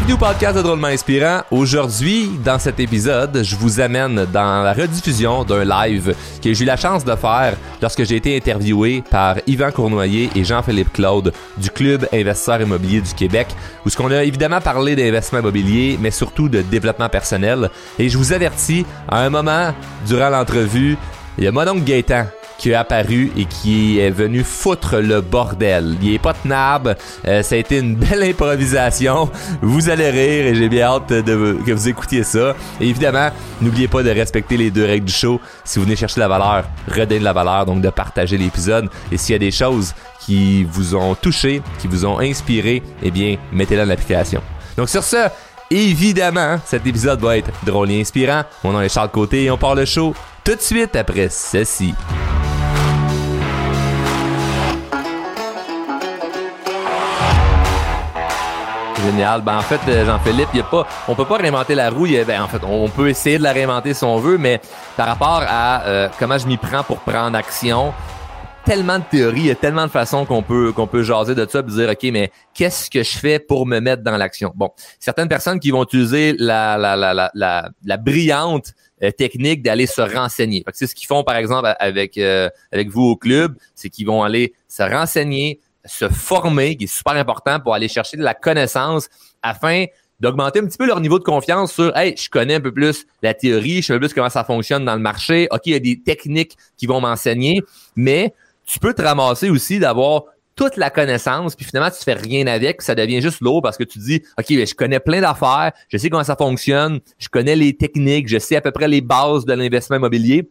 Bienvenue au podcast de Drôlement Inspirant. Aujourd'hui, dans cet épisode, je vous amène dans la rediffusion d'un live que j'ai eu la chance de faire lorsque j'ai été interviewé par Yvan Cournoyer et Jean-Philippe Claude du Club Investisseur Immobilier du Québec, où ce qu'on a évidemment parlé d'investissement immobilier, mais surtout de développement personnel. Et je vous avertis, à un moment durant l'entrevue, il y a mon oncle Gaétan qui est apparu et qui est venu foutre le bordel. Il est pas tenable. Euh, ça a été une belle improvisation. Vous allez rire et j'ai bien hâte de, que vous écoutiez ça. Et évidemment, n'oubliez pas de respecter les deux règles du show. Si vous venez chercher la valeur, redonnez la valeur, donc de partager l'épisode. Et s'il y a des choses qui vous ont touché, qui vous ont inspiré, eh bien, mettez-la dans l'application. Donc sur ce, évidemment, cet épisode va être drôle et inspirant. Mon nom est Charles Côté et on part le show tout de suite après ceci. Génial. Ben, en fait, euh, Jean-Philippe, il y a pas, on peut pas réinventer la roue. Ben, en fait, on peut essayer de la réinventer si on veut, mais par rapport à euh, comment je m'y prends pour prendre action, tellement de théories, il y a tellement de façons qu'on peut qu'on peut jaser de ça et dire ok mais qu'est-ce que je fais pour me mettre dans l'action? Bon, certaines personnes qui vont utiliser la la la la, la, la brillante euh, technique d'aller se renseigner. C'est ce qu'ils font par exemple avec avec vous au club, c'est qu'ils vont aller se renseigner, se former, qui est super important pour aller chercher de la connaissance afin d'augmenter un petit peu leur niveau de confiance sur Hey, je connais un peu plus la théorie, je sais un peu plus comment ça fonctionne dans le marché. OK, il y a des techniques qui vont m'enseigner, mais tu peux te ramasser aussi d'avoir toute la connaissance, puis finalement, tu fais rien avec, ça devient juste lourd parce que tu dis, OK, je connais plein d'affaires, je sais comment ça fonctionne, je connais les techniques, je sais à peu près les bases de l'investissement immobilier,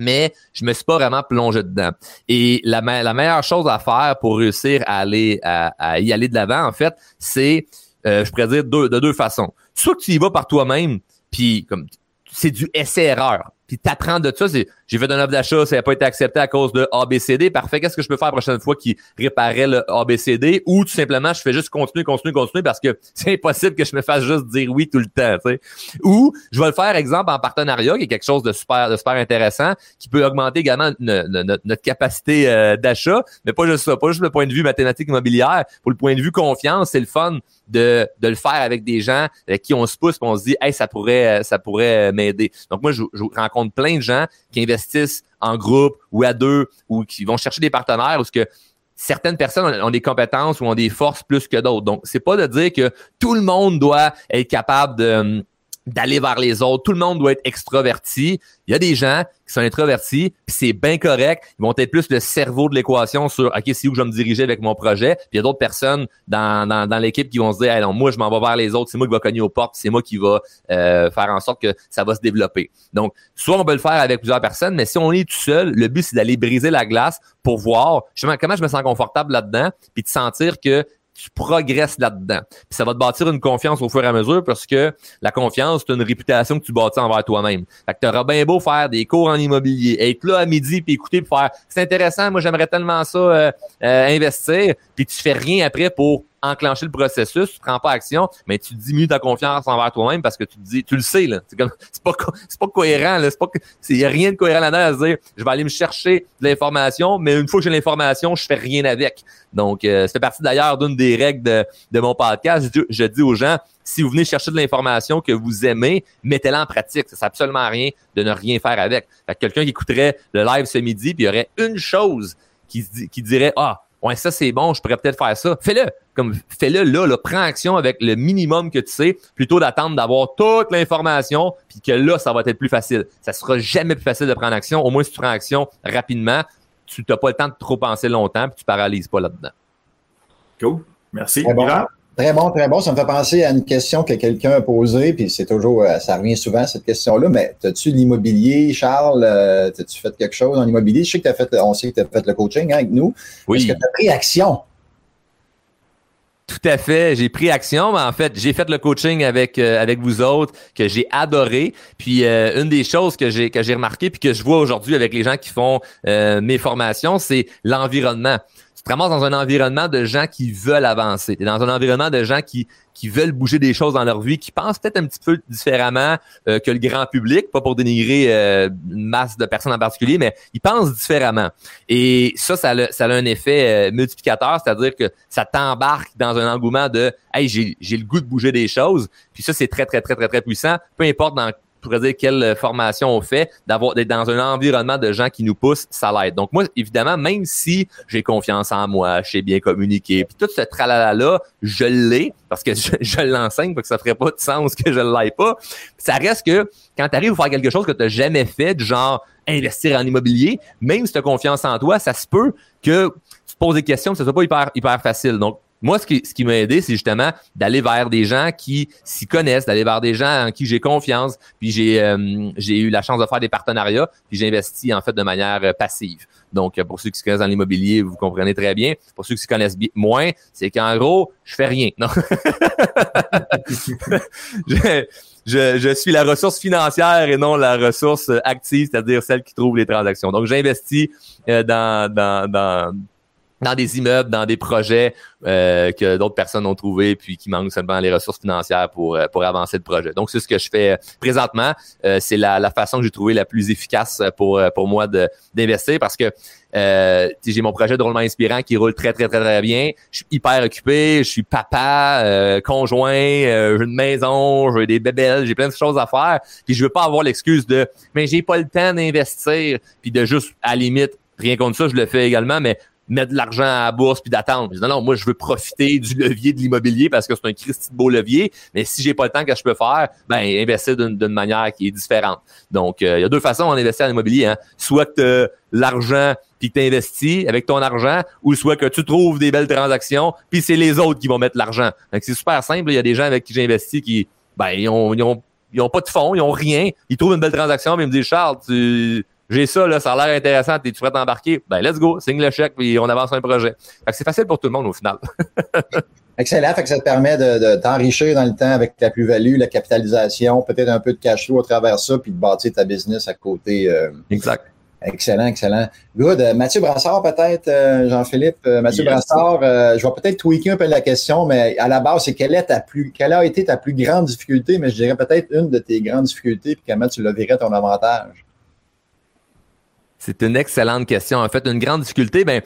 mais je me suis pas vraiment plongé dedans. Et la, meilleure chose à faire pour réussir à y aller de l'avant, en fait, c'est, euh, je pourrais dire de deux façons. Soit que tu y vas par toi-même, puis comme c'est du essai-erreur puis t'apprends de ça. C'est, j'ai fait un offre d'achat, ça n'a pas été accepté à cause de ABCD. Parfait, qu'est-ce que je peux faire la prochaine fois qui réparait le ABCD? Ou tout simplement, je fais juste continuer, continuer, continuer parce que c'est impossible que je me fasse juste dire oui tout le temps. Ou je vais le faire, exemple, en partenariat, qui est quelque chose de super, de super intéressant, qui peut augmenter également notre, capacité euh, d'achat, mais pas juste ça, pas juste le point de vue mathématique immobilière. Pour le point de vue confiance, c'est le fun de, de le faire avec des gens avec qui on se pousse, on se dit, hey, ça pourrait, ça pourrait m'aider. Donc moi, je, je rencontre plein de gens qui investissent en groupe ou à deux ou qui vont chercher des partenaires parce que certaines personnes ont des compétences ou ont des forces plus que d'autres. Donc, c'est pas de dire que tout le monde doit être capable de d'aller vers les autres. Tout le monde doit être extraverti. Il y a des gens qui sont introvertis, puis c'est bien correct. Ils vont être plus le cerveau de l'équation sur OK, c'est où je vais me diriger avec mon projet. Puis il y a d'autres personnes dans, dans, l'équipe qui vont se dire hey, moi, je m'en vais vers les autres, c'est moi qui va cogner aux portes, c'est moi qui va euh, faire en sorte que ça va se développer. Donc, soit on peut le faire avec plusieurs personnes, mais si on est tout seul, le but, c'est d'aller briser la glace pour voir justement comment je me sens confortable là-dedans, puis de sentir que tu progresses là-dedans. Puis ça va te bâtir une confiance au fur et à mesure parce que la confiance, c'est une réputation que tu bâtis envers toi-même. Fait que t'auras bien beau faire des cours en immobilier, être là à midi puis écouter pour faire c'est intéressant, moi j'aimerais tellement ça euh, euh, investir, puis tu fais rien après pour enclencher le processus, tu prends pas action, mais tu diminues ta confiance envers toi-même parce que tu te dis, tu le sais, là. C'est comme, c'est pas, c'est pas cohérent, là. C'est pas, il y a rien de cohérent là-dedans à dire, je vais aller me chercher de l'information, mais une fois que j'ai l'information, je fais rien avec. Donc, euh, ça fait partie d'ailleurs d'une des règles de, de mon podcast. Je, dis aux gens, si vous venez chercher de l'information que vous aimez, mettez-la en pratique. Ça sert absolument rien de ne rien faire avec. Fait que quelqu'un qui écouterait le live ce midi, puis il y aurait une chose qui, qui dirait, ah, ouais, ça c'est bon, je pourrais peut-être faire ça. Fais-le. Comme fais-le là, là, prends action avec le minimum que tu sais, plutôt d'attendre d'avoir toute l'information, puis que là, ça va être plus facile. Ça sera jamais plus facile de prendre action. Au moins, si tu prends action rapidement, tu n'as pas le temps de trop penser longtemps, puis tu paralyses pas là-dedans. Cool. Merci. Très bon, très bon. Ça me fait penser à une question que quelqu'un a posée, puis c'est toujours, euh, ça revient souvent, cette question-là. Mais as-tu l'immobilier, Charles? Euh, as-tu fait quelque chose en immobilier? Je sais que tu as fait, on sait que tu as fait le coaching hein, avec nous. Oui. Est-ce que tu as pris action? Tout à fait. J'ai pris action, mais en fait, j'ai fait le coaching avec euh, avec vous autres que j'ai adoré. Puis une des choses que j'ai que j'ai remarqué puis que je vois aujourd'hui avec les gens qui font mes formations, c'est l'environnement tu te ramasses dans un environnement de gens qui veulent avancer. Tu dans un environnement de gens qui, qui veulent bouger des choses dans leur vie, qui pensent peut-être un petit peu différemment euh, que le grand public, pas pour dénigrer euh, une masse de personnes en particulier, mais ils pensent différemment. Et ça, ça a, ça a un effet euh, multiplicateur, c'est-à-dire que ça t'embarque dans un engouement de Hey, j'ai le goût de bouger des choses. Puis ça, c'est très, très, très, très, très puissant. Peu importe dans pourrais dire quelle euh, formation on fait, d'avoir d'être dans un environnement de gens qui nous poussent, ça l'aide. Donc moi, évidemment, même si j'ai confiance en moi, je sais bien communiquer, puis tout ce tralala là, je l'ai parce que je, l'enseigne, parce que ça ferait pas de sens que je l'aille pas. Ça reste que quand tu arrives à faire quelque chose que tu n'as jamais fait, du genre investir en immobilier, même si tu as confiance en toi, ça se peut que tu te poses des questions, que ce soit pas hyper hyper facile. Donc moi, ce qui, ce qui m'a aidé, c'est justement d'aller vers des gens qui s'y connaissent, d'aller vers des gens en qui j'ai confiance. Puis j'ai euh, j'ai eu la chance de faire des partenariats, puis j'ai investi en fait de manière euh, passive. Donc, euh, pour ceux qui se connaissent dans l'immobilier, vous comprenez très bien. Pour ceux qui se connaissent moins, c'est qu'en gros, je fais rien. Non. je, je, je, suis la ressource financière et non la ressource active, c'est-à-dire celle qui trouve les transactions. Donc, j'investis dans, dans, dans dans des immeubles, dans des projets euh, que d'autres personnes ont trouvé puis qui manquent seulement les ressources financières pour euh, pour avancer le projet. Donc c'est ce que je fais euh, présentement. c'est la, la façon que j'ai trouvé la plus efficace pour pour moi d'investir parce que j'ai mon projet drôlement inspirant qui roule très très très très bien. Je suis hyper occupé, je suis papa, conjoint, j'ai une maison, j'ai des bébelles, j'ai plein de choses à faire. Puis je veux pas avoir l'excuse de mais j'ai pas le temps d'investir puis de juste à la limite rien contre ça, je le fais également, mais mettre de l'argent à la bourse puis d'attendre. Non, non, moi, je veux profiter du levier de l'immobilier parce que c'est un Christy de beau levier. Mais si j'ai pas le temps que je peux faire, ben, investir d'une manière qui est différente. Donc, euh, il y a deux façons d'investir en immobilier. Hein. Soit que tu l'argent puis que tu investis avec ton argent, ou soit que tu trouves des belles transactions, puis c'est les autres qui vont mettre l'argent. Donc, c'est super simple. Il y a des gens avec qui j'ai investi qui, ben, ils ont, ils ont, ils ont pas de fonds, ils ont rien. Ils trouvent une belle transaction, mais ils me disent, Charles, tu j'ai ça, là, ça a l'air intéressant, es-tu prêt à t'embarquer? Ben, let's go, signe le chèque, puis on avance un projet. Fait que c'est facile pour tout le monde au final. Excellent, fait que ça te permet de, t'enrichir dans le temps avec la plus-value, la capitalisation, peut-être un peu de cash flow à travers ça, puis de bâtir ta business à côté. Euh, exact. Excellent, excellent. Good. Euh, Mathieu Brassard, peut-être, euh, Jean-Philippe. Mathieu Brassard, je vais peut-être tweaker un peu la question, mais à la base, c'est quelle est ta plus, quelle a été ta plus grande difficulté, mais je dirais peut-être une de tes grandes difficultés, puis comment tu le verrais ton avantage? C'est une excellente question. En fait, une grande difficulté, ben,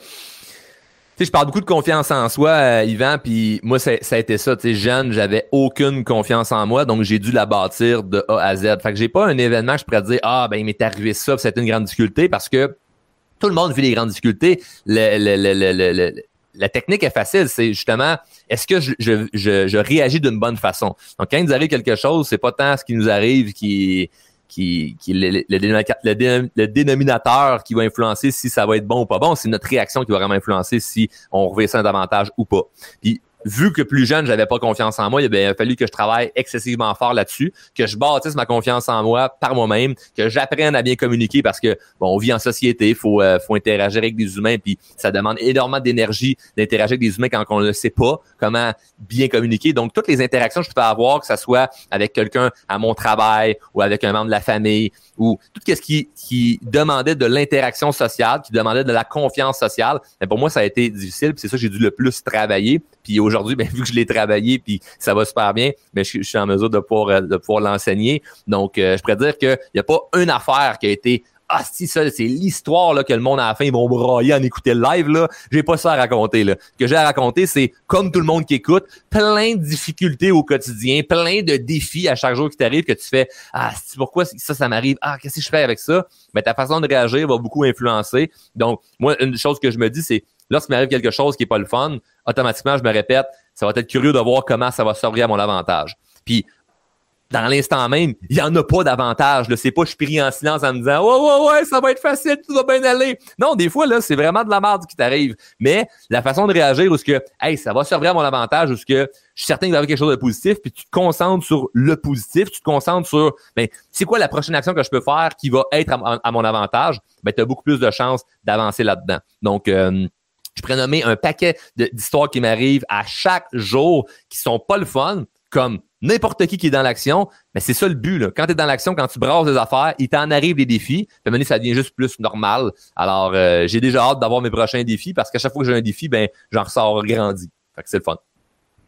je parle beaucoup de confiance en soi, euh, Yvan, puis moi, ça, a été ça. Tu jeune, j'avais aucune confiance en moi, donc j'ai dû la bâtir de A à Z. Fait que j'ai pas un événement je pourrais dire, ah, ben, il m'est arrivé ça, c'est une grande difficulté, parce que tout le monde vit des grandes difficultés. la technique est facile, c'est justement, est-ce que je, réagis d'une bonne façon? Donc, quand il nous arrive quelque chose, c'est pas tant ce qui nous arrive qui le, dénominateur qui va influencer si ça va être bon ou pas bon. C'est notre réaction qui va vraiment influencer si on revient ça davantage ou pas. Vu que plus jeune, j'avais pas confiance en moi, il a fallu que je travaille excessivement fort là-dessus, que je bâtisse ma confiance en moi par moi-même, que j'apprenne à bien communiquer parce que bon, on vit en société, faut euh, faut interagir avec des humains, puis ça demande énormément d'énergie d'interagir avec des humains quand on ne sait pas comment bien communiquer. Donc toutes les interactions que je peux avoir, que ce soit avec quelqu'un à mon travail ou avec un membre de la famille ou tout ce qui qui demandait de l'interaction sociale, qui demandait de la confiance sociale, mais pour moi ça a été difficile, c'est ça que j'ai dû le plus travailler. Puis ben, vu que je l'ai travaillé, puis ça va super bien, mais je, suis en mesure de pouvoir, euh, de pouvoir l'enseigner. Donc, euh, je pourrais dire qu'il n'y a pas une affaire qui a été ah si ça c'est l'histoire là que le monde à la fin ils vont brailler en écouter le live là. J'ai pas ça à raconter là. Ce que j'ai à raconter c'est comme tout le monde qui écoute plein de difficultés au quotidien plein de défis à chaque jour qui t'arrive que tu fais ah pourquoi ça ça m'arrive? Ah qu'est-ce que je fais avec ça mais ta façon de réagir va beaucoup influencer. Donc moi une chose que je me dis c'est lorsqu'il m'arrive quelque chose qui est pas le fun, automatiquement, je me répète, ça va être curieux de voir comment ça va s'ouvrir à mon avantage. Puis, dans l'instant même, il n'y en a pas d'avantage. C'est pas je prie en silence en me disant Ouais, ouais, ouais, ça va être facile, tout va bien aller. Non, des fois, là, c'est vraiment de la merde qui t'arrive. Mais la façon de réagir où ce que Hey, ça va servir à mon avantage, où ce que je suis certain qu'il va y avoir quelque chose de positif, puis tu te concentres sur le positif, tu te concentres sur ben, c'est quoi la prochaine action que je peux faire qui va être à, mon avantage, ben, tu as beaucoup plus de chances d'avancer là-dedans. Donc euh, je pourrais un paquet d'histoires qui m'arrivent à chaque jour qui sont pas le fun, comme n'importe qui qui est dans l'action, mais c'est ça le but. Là. Quand tu es dans l'action, quand tu brasses des affaires, il t'en arrive des défis. Puis ça devient juste plus normal. Alors, j'ai déjà hâte d'avoir mes prochains défis parce qu'à chaque fois que j'ai un défi, ben, j'en ressors grandi. Fait que c'est le fun.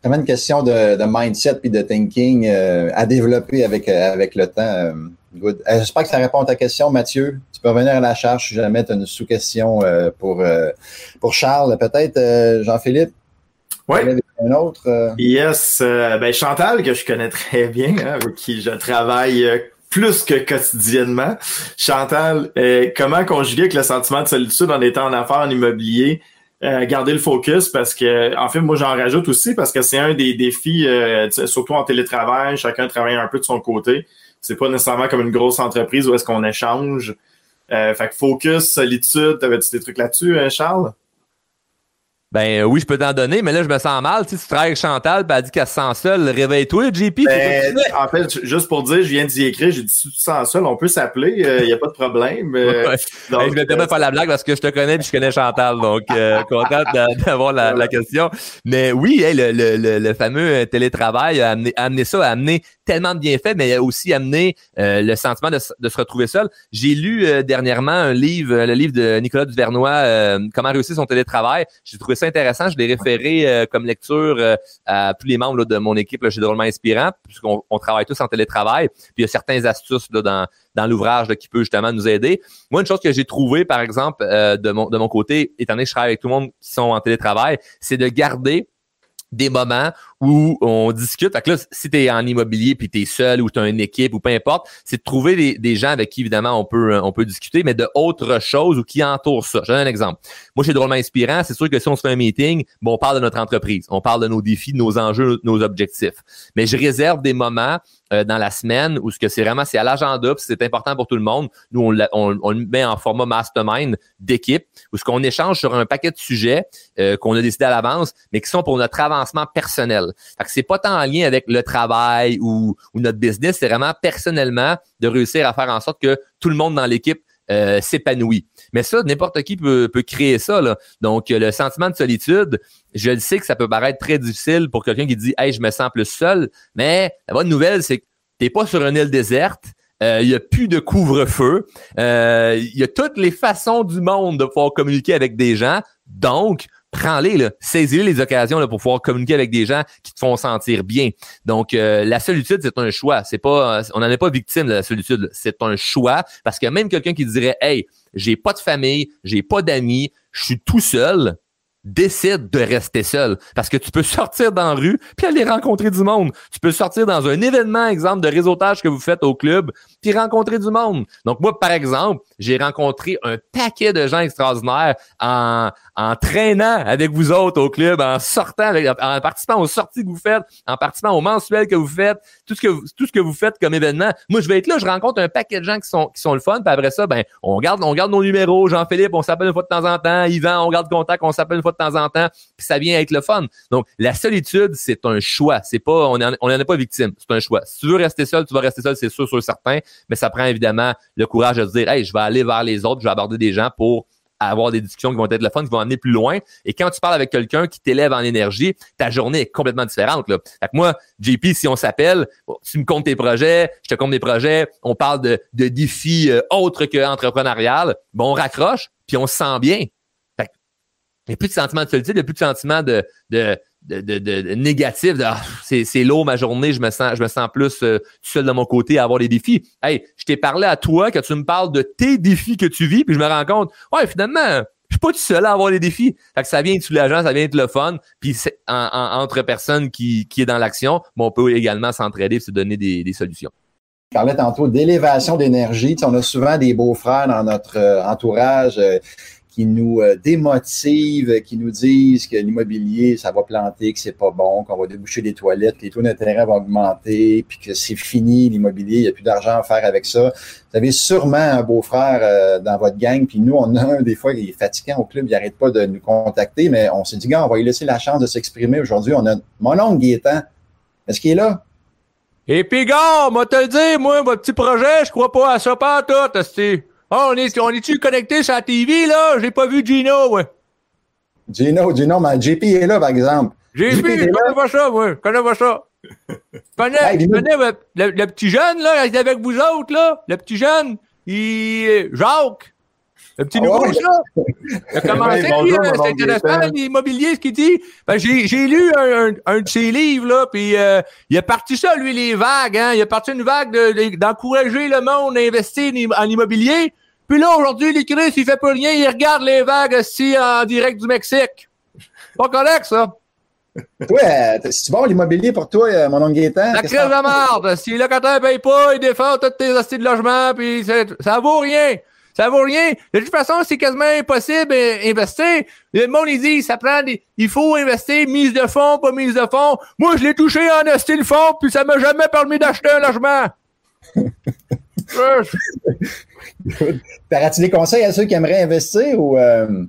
vraiment une question de, mindset puis de thinking euh, à développer avec, euh, avec le temps. Good. J'espère que ça répond à ta question, Mathieu. Tu peux revenir à la charge si jamais tu as une sous-question pour, pour Charles. Peut-être Jean-Philippe? Oui. Un autre? Yes. ben Chantal, que je connais très bien, hein, avec qui je travaille plus que quotidiennement. Chantal, comment conjuguer avec le sentiment de solitude en étant en affaires en immobilier? Euh, garder le focus? Parce que, en fait, moi, j'en rajoute aussi parce que c'est un des défis, euh, surtout en télétravail, chacun travaille un peu de son côté. C'est pas nécessairement comme une grosse entreprise où est-ce qu'on échange. Euh, fait que focus, solitude, t'avais-tu des trucs là-dessus, Charles? Ben oui, je peux t'en donner, mais là, je me sens mal. Tu, sais, tu travailles avec Chantal, ben, elle dit qu'elle se sent seule. Réveille-toi, JP. Ben, en fait, juste pour dire, je viens d'y écrire, j'ai dit si tu te sens seul, on peut s'appeler, il euh, n'y a pas de problème. Euh, donc, je vais euh, faire la blague parce que je te connais et je connais Chantal, donc euh, content d'avoir la, la, question. Mais oui, le, le, le, fameux télétravail a amené, a amené ça, a amené tellement de bienfaits, mais a aussi amené le sentiment de, de, se retrouver seul. J'ai lu dernièrement un livre, le livre de Nicolas Duvernois, Comment réussir son télétravail. J'ai trouvé ça intéressant. Je l'ai référé euh, comme lecture euh, à tous les membres de mon équipe là, chez Drôlement Inspirant, puisqu'on on travaille tous en télétravail. Puis il y a certaines astuces là, dans, dans l'ouvrage qui peut justement nous aider. Moi, une chose que j'ai trouvé, par exemple, euh, de, mon, de mon côté, étant donné que je travaille avec tout le monde qui sont en télétravail, c'est de garder des moments où on discute. Fait que là, si tu es en immobilier puis tu es seul ou tu as une équipe ou peu importe, c'est de trouver des, gens avec qui, évidemment, on peut, on peut discuter, mais de autres choses ou qui entourent ça. Je donne un exemple. Moi, suis drôlement inspirant. C'est sûr que si on se fait un meeting, bon, on parle de notre entreprise, on parle de nos défis, de nos enjeux, de nos objectifs. Mais je réserve des moments euh, dans la semaine où ce que c'est vraiment, c'est à l'agenda, c'est important pour tout le monde. Nous, on, on, on, le met en format mastermind d'équipe où ce qu'on échange sur un paquet de sujets euh, qu'on a décidé à l'avance, mais qui sont pour notre personnel. Fait que c'est pas tant en lien avec le travail ou, notre business, c'est vraiment personnellement de réussir à faire en sorte que tout le monde dans l'équipe euh, s'épanouit. Mais ça, n'importe qui peut, créer ça. Donc, le sentiment de solitude, je le sais que ça peut paraître très difficile pour quelqu'un qui dit Hey, je me sens plus seul. Mais la bonne nouvelle, c'est que t'es pas sur une île déserte. Euh, il y a plus de couvre-feu. Euh, il y a toutes les façons du monde de pouvoir communiquer avec des gens. Donc, prends-les, saisis les occasions là, pour pouvoir communiquer avec des gens qui te font sentir bien. Donc, euh, la solitude, c'est un choix. C'est pas, on n'en est pas victime de la solitude. C'est un choix parce que même quelqu'un qui dirait, hey, j'ai pas de famille, j'ai pas d'amis, je suis tout seul décide de rester seul. Parce que tu peux sortir dans la rue puis aller rencontrer du monde. Tu peux sortir dans un événement, exemple, de réseautage que vous faites au club, puis rencontrer du monde. Donc, moi, par exemple, j'ai rencontré un paquet de gens extraordinaires en, en traînant avec vous autres au club, en sortant, en participant aux sorties que vous faites, en participant aux mensuels que vous faites, tout ce que vous, tout ce que vous faites comme événement. Moi, je vais être là, je rencontre un paquet de gens qui sont, qui sont le fun, puis après ça, ben, on garde, on garde nos numéros, Jean-Philippe, on s'appelle une fois de temps en temps, Yvan, on garde contact, on s'appelle une fois de temps en temps, puis ça vient avec le fun. Donc, la solitude, c'est un choix. C'est pas, on n'en est pas victime. C'est un choix. Si tu veux rester seul, tu vas rester seul, c'est sûr, sûr, certain. Mais ça prend évidemment le courage de se dire, hey, je vais aller vers les autres, je vais aborder des gens pour avoir des discussions qui vont être le fun, qui vont amener plus loin. Et quand tu parles avec quelqu'un qui t'élève en énergie, ta journée est complètement différente. Fait que moi, JP, si on s'appelle, tu me comptes tes projets, je te compte des projets, on parle de, de défis euh, autres que entrepreneurial, on raccroche, puis on se sent bien. Il n'y a plus de sentiment de solitude, il n'y a plus de sentiment de, de, de, de, négatif, de ah, c'est lourd ma journée, je me sens, je me sens plus euh, seul de mon côté à avoir des défis. Hey, je t'ai parlé à toi que tu me parles de tes défis que tu vis, puis je me rends compte, ouais, finalement, je suis pas tout seul à avoir des défis. Que ça vient être soulageant, ça vient être le fun. Puis entre personnes qui, qui est dans l'action, on peut également s'entraider et se donner des, des solutions. Je parlais tantôt d'élévation d'énergie. on a souvent des beaux-frères dans notre euh, entourage. Euh, qui nous euh, démotivent, qui nous disent que l'immobilier, ça va planter, que c'est pas bon, qu'on va déboucher les toilettes, que les taux d'intérêt vont augmenter, puis que c'est fini l'immobilier, il n'y a plus d'argent à faire avec ça. Vous avez sûrement un beau-frère euh, dans votre gang, puis nous, on a un des fois, il est fatiguant au club, il n'arrête pas de nous contacter, mais on s'est dit, gars, on va lui laisser la chance de s'exprimer aujourd'hui. On a mon oncle Gaétan. Est-ce qu'il est là? Et puis, gars, moi te le dire, moi, votre petit projet, je crois pas à ça pas tout, Oh, on est, on est-tu connecté sur la TV, là? J'ai pas vu Gino, ouais. Gino, Gino, mais JP est là, par exemple. JP, je connais pas ça, moi. Je connais pas ça. Je connais, je connais le, petit jeune, là, il est avec vous autres, là. Le petit jeune, il, Jacques. Le petit Ah nouveau, ouais? ça. Il a commencé, Ouais, bonjour, lui, mon c'est intéressant, l'immobilier, ce qu'il dit. Ben, j'ai, j'ai lu un, un, un de ses livres, là, puis euh, il a parti ça, lui, les vagues, hein. Il a parti une vague de- de- d'encourager le monde à investir en im- en immobilier. Puis là, aujourd'hui, les Chris, il fait plus rien, il regarde les vagues aussi en direct du Mexique. Pas correct, ça. Toi, c'est bon l'immobilier pour toi, euh, mon oncle Gaétan? La crise de merde. Si le locataire paye pas, il défend toutes tes hosties de logement, puis ça vaut rien. Ça vaut rien. De toute façon, c'est quasiment impossible d'investir. Le monde, il dit, ça prend des, il faut investir, mise de fonds, pas mise de fonds. Moi, je l'ai touché en acheté le fonds, puis ça m'a jamais permis d'acheter un logement. Euh, T'aurais-tu des conseils à ceux qui aimeraient investir ou. euh,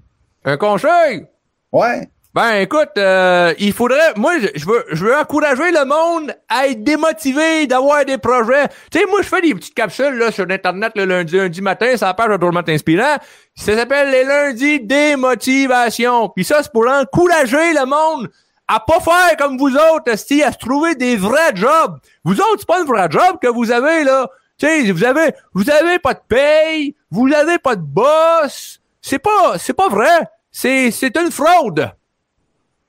un conseil? Ouais. Ben écoute, euh, il faudrait. Moi, je, veux, je veux encourager le monde à être démotivé, d'avoir des projets. Tu sais, moi, je fais des petites capsules là sur Internet le lundi, lundi matin, ça page de Tourment Inspirant. Ça s'appelle les lundis démotivation. Puis ça, c'est pour encourager le monde à pas faire comme vous autres, esti, à se trouver des vrais jobs. Vous autres, c'est pas un vrai job que vous avez là. Tu sais, vous avez, vous avez pas de paye, vous avez pas de boss. C'est pas, c'est pas vrai. C'est, c'est une fraude.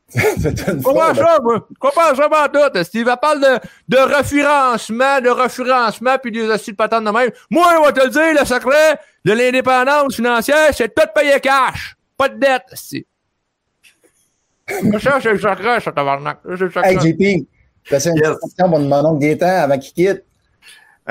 C'est une Comment fraude. ça, moi? Comment ça, pas tout? Steve, elle parle de, de référencement, de référencement, puis des astuces de patente de même. Moi, on va te le dire, le secret de l'indépendance financière, c'est tout payer cash. Pas de dette, si. Ça, c'est le secret, ça, tabarnak. C'est le secret. Hey, JP, fais une Yes. question pour mon oncle Gaétan avant qu'il quitte.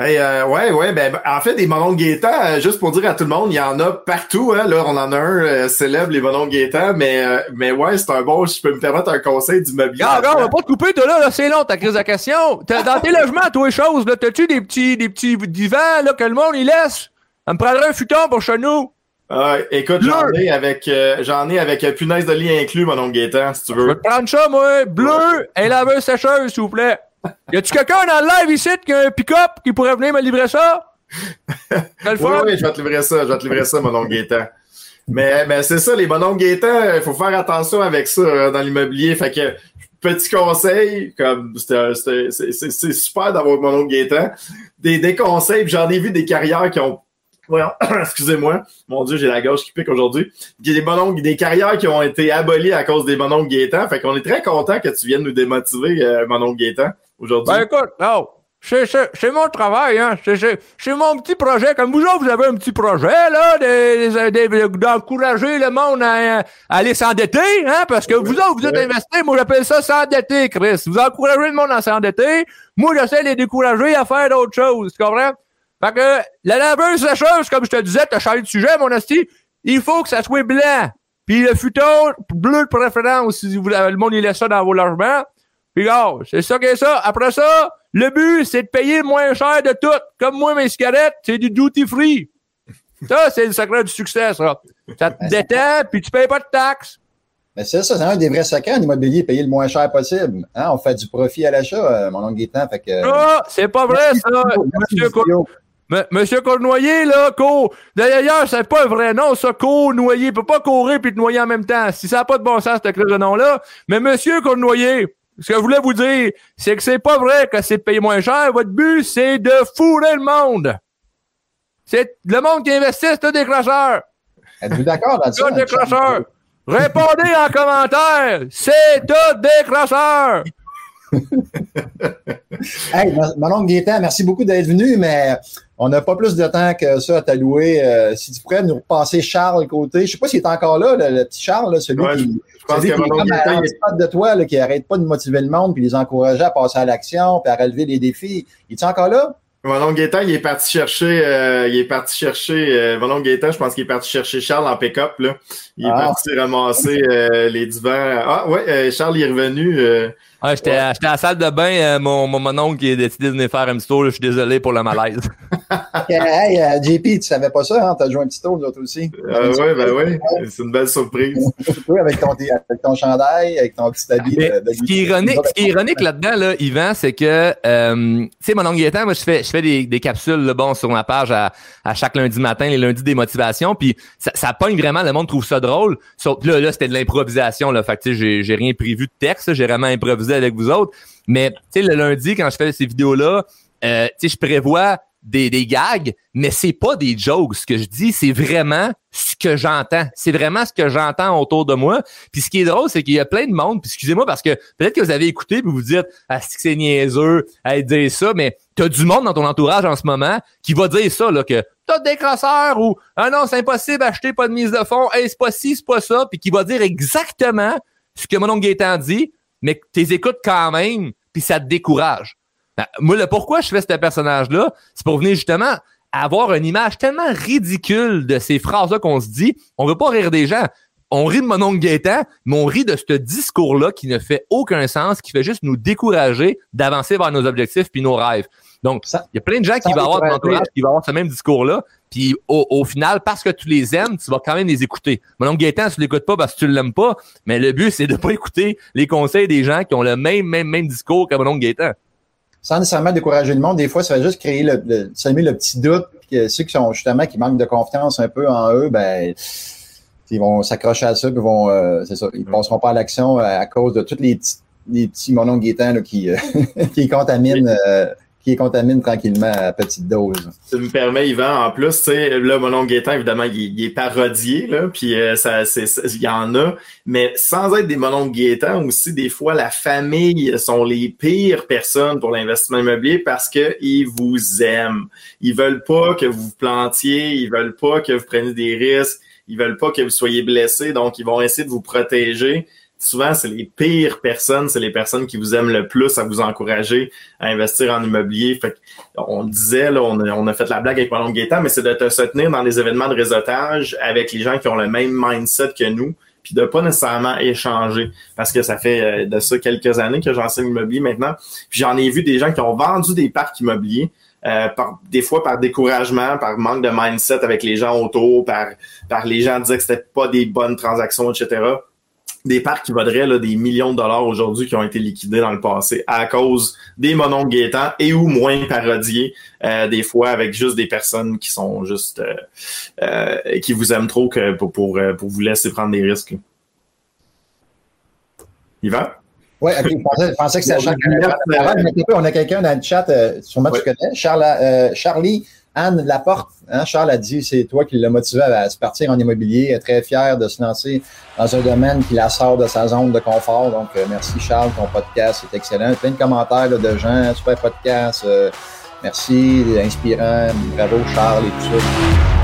Hey, euh, ouais, ouais, ben, en fait, des Monon Gaétan, euh, juste pour dire à tout le monde, il y en a partout, hein. Là, on en a un euh, célèbre, les Monon Gaétan, mais, euh, mais ouais, c'est un bon, je peux me permettre un conseil d'immobilier. Regarde, regarde, on va pas te couper, toi, là, là c'est long, ta crise de question. Dans tes logements, toi, les choses, là, t'as-tu des petits, des petits divans, là, que le monde, il laisse? Ça me prendrait un futon pour chez nous. Ah, écoute, j'en ai avec, euh, j'en ai avec euh, punaise de lit inclus, Monon Gaétan, si tu Je vais veux. te prendre ça, moi. Bleu et laveuse sécheuse, s'il vous plaît. Y a-tu quelqu'un dans le live ici qui a un pick-up qui pourrait venir me livrer ça? Oui, oui, je vais te livrer ça, je vais te livrer ça, Monon Gaétan. Mais, mais c'est ça, les Monon Gaétan, il faut faire attention avec ça euh, dans l'immobilier. Fait que, petit conseil, comme c'est super d'avoir Monon Gaétan. Des, des conseils, j'en ai vu des carrières qui ont. Excusez-moi. Mon Dieu, j'ai la gorge qui pique aujourd'hui. Il y a des des carrières qui ont été abolies à cause des mononcles Gaétan. Fait qu'on est très content que tu viennes nous démotiver, euh, Monon Gaétan, aujourd'hui? Ben écoute, non. C'est, c'est, c'est mon travail, hein. C'est, c'est, c'est mon petit projet. Comme vous autres, vous avez un petit projet, là, de- de- de- d'encourager le monde à, à aller s'endetter, hein, parce que vous autres, vous êtes investis, moi, j'appelle ça s'endetter, Chris. Vous encouragez le monde à s'endetter. Moi, j'essaie de les décourager à faire d'autres choses, tu comprends? Fait que, la laveuse sécheuse, comme je te disais, t'as changé de sujet, mon asti, il faut que ça soit blanc. Puis le futon, bleu de préférence, si vous, le monde, il laisse ça dans vos logements. Puis c'est ça qu'est ça. Après ça, le but, c'est de payer le moins cher de tout. Comme moi, mes cigarettes, c'est du duty free. Ça, c'est le secret du succès, ça. Ça te détend, puis tu payes pas de taxes. Mais c'est ça, c'est un des vrais secrets en immobilier, payer le moins cher possible. Hein, on fait du profit à l'achat, euh, mon oncle Gaétan. Fait que, Ah, c'est pas vrai, ça. Monsieur, Cour- M- Monsieur Cournoyer, là, court. D'ailleurs, c'est pas un vrai nom, ça, Cournoyer. Il peut pas courir puis te noyer en même temps. Si ça n'a pas de bon sens, cette crise de nom-là. Mais Monsieur Cournoyer, ce que je voulais vous dire, c'est que c'est pas vrai que c'est payer moins cher. Votre but, c'est de fourrer le monde. C'est le monde qui investit, c'est un décrocheur. Êtes-vous d'accord là-dessus? C'est un décrocheur. Répondez en commentaire. C'est un décrocheur. Hey, oncle Gaétan, merci beaucoup d'être venu, mais on n'a pas plus de temps que ça à t'allouer. Euh, si tu pourrais nous repasser Charles côté. Je sais pas s'il est encore là, le, le petit Charles, là, celui Ouais, qui, Je pense celui qui est comme à de toi, là, qui arrête pas de motiver le monde puis les encourager à passer à l'action puis à relever les défis. Il est encore là? Mon oncle Gaétan, il est parti chercher, euh, il est parti chercher, euh, oncle Gaétan, je pense qu'il est parti chercher Charles en pick-up, là. Il est Ah. parti ramasser euh, les divans. Ah, ouais, euh, Charles est revenu. Euh, Ouais, j'étais, à- j'étais à la salle de bain, euh, mon, mon, mon oncle qui a décidé de venir faire un petit tour. Je suis désolé pour le malaise. Hey, euh, JP, tu savais pas ça, hein? T'as joué un petit tour, nous autres aussi. ah ouais, ben ouais, c'est une belle surprise. Oui, avec ton, avec ton chandail, avec ton petit habit. Mais de- de- ce qui est ironique, ce qui est ironique là-dedans, là, Yvan, c'est que, euh, tu sais, mon oncle Gaétan, moi, je fais, je fais des, des capsules, là, bon, sur ma page à, à chaque lundi matin, les lundis des motivations, puis ça, ça pogne vraiment, le monde trouve ça drôle. Sauf, là, là, c'était de l'improvisation, là, fait que, tu sais, j'ai, j'ai rien prévu de texte, là, j'ai vraiment improvisé avec vous autres. Mais, le lundi, quand je fais ces vidéos-là, euh, je prévois des, des gags, mais c'est pas des jokes. Ce que je dis, c'est vraiment ce que j'entends. C'est vraiment ce que j'entends autour de moi. Puis ce qui est drôle, c'est qu'il y a plein de monde. Puis excusez-moi parce que peut-être que vous avez écouté puis vous dites ah c'est niaiseux à dire ça, mais t'as du monde dans ton entourage en ce moment qui va dire ça là que t'as des crosseurs ou ah non c'est impossible acheter pas de mise de fond, hey, c'est pas ci c'est pas ça, puis qui va dire exactement ce que mon oncle Gaétan dit, mais que t'es écoutes quand même puis ça te décourage. Ben, moi le pourquoi je fais ce personnage là, c'est pour venir justement avoir une image tellement ridicule de ces phrases-là qu'on se dit, on veut pas rire des gens. On rit de mon oncle Gaétan, mais on rit de ce discours-là qui ne fait aucun sens, qui fait juste nous décourager d'avancer vers nos objectifs puis nos rêves. Donc, il y a plein de gens qui vont avoir qui vont avoir ce même discours-là, puis au, final, parce que tu les aimes, tu vas quand même les écouter. Mon oncle Gaétan, tu l'écoutes pas parce que tu l'aimes pas, mais le but, c'est de pas écouter les conseils des gens qui ont le même, même, même discours que mon oncle Gaétan sans nécessairement décourager le monde, des fois, ça va juste créer le, le semer le petit doute. Que ceux qui sont justement qui manquent de confiance un peu en eux, ben ils vont s'accrocher à ça, puis vont, euh, c'est ça, ils ne passeront pas à l'action à, cause de tous les petits, les petits monos là, qui, euh, qui contaminent euh, qui contamine tranquillement à petite dose. Ça me permet, Yvan, en plus, tu sais, là, mon évidemment, il, est parodié, là, puis euh, il y en a, mais sans être des mononcles Gaétan, aussi, des fois, la famille sont les pires personnes pour l'investissement immobilier parce que ils vous aiment. Ils veulent pas que vous vous plantiez, ils veulent pas que vous preniez des risques, ils veulent pas que vous soyez blessé, donc ils vont essayer de vous protéger souvent, c'est les pires personnes, c'est les personnes qui vous aiment le plus à vous encourager à investir en immobilier. Fait on disait, là, on a, fait la blague avec Malon Gaétan, mais c'est de te soutenir dans des événements de réseautage avec les gens qui ont le même mindset que nous, puis de pas nécessairement échanger. Parce que ça fait euh, de ça quelques années que j'enseigne l'immobilier maintenant. Puis j'en ai vu des gens qui ont vendu des parcs immobiliers. Euh, par, des fois par découragement, par manque de mindset avec les gens autour, par, par les gens disaient que c'était pas des bonnes transactions, etc des parcs qui vaudraient là, des millions de dollars aujourd'hui qui ont été liquidés dans le passé à cause des monos guettants et ou moins parodiés, euh, des fois avec juste des personnes qui sont juste euh, euh, qui vous aiment trop que pour, pour, pour, vous laisser prendre des risques. Yvan? Oui, ok, je pensais, que c'était Charles. On a quelqu'un dans le chat, sûrement tu connais, Charles, Charlie Anne Laporte, hein, Charles a dit, c'est toi qui l'as motivé à, se partir en immobilier, très fier de se lancer dans un domaine qui la sort de sa zone de confort. Donc, euh, merci Charles, ton podcast est excellent. Plein de commentaires de gens, super podcast. Euh, merci, inspirant. Bravo Charles et tout ça.